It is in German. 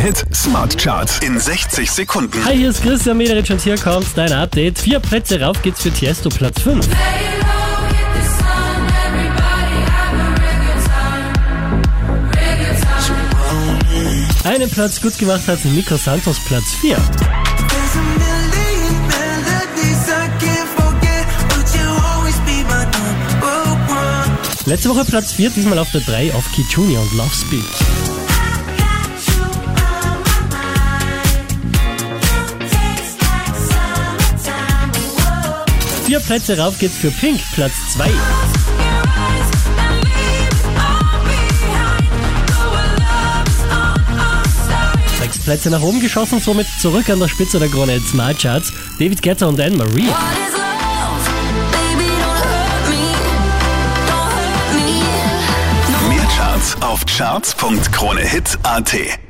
Hit Smart Charts in 60 Sekunden. Hi, hier ist Christian Mederich und hier kommt dein Update. Vier Plätze rauf geht's für Tiesto, Platz 5. Einen Platz gut gemacht hat Nico Santos, Platz 4. Letzte Woche Platz 4, diesmal auf der 3 auf Key Junior und Love Speak. Vier Plätze rauf geht's für Pink, Platz 2. Sechs Plätze nach oben geschossen, somit zurück an der Spitze der Krone Smart Charts. David Guetta und Anne-Marie. Mehr Charts auf charts.kronehit.at.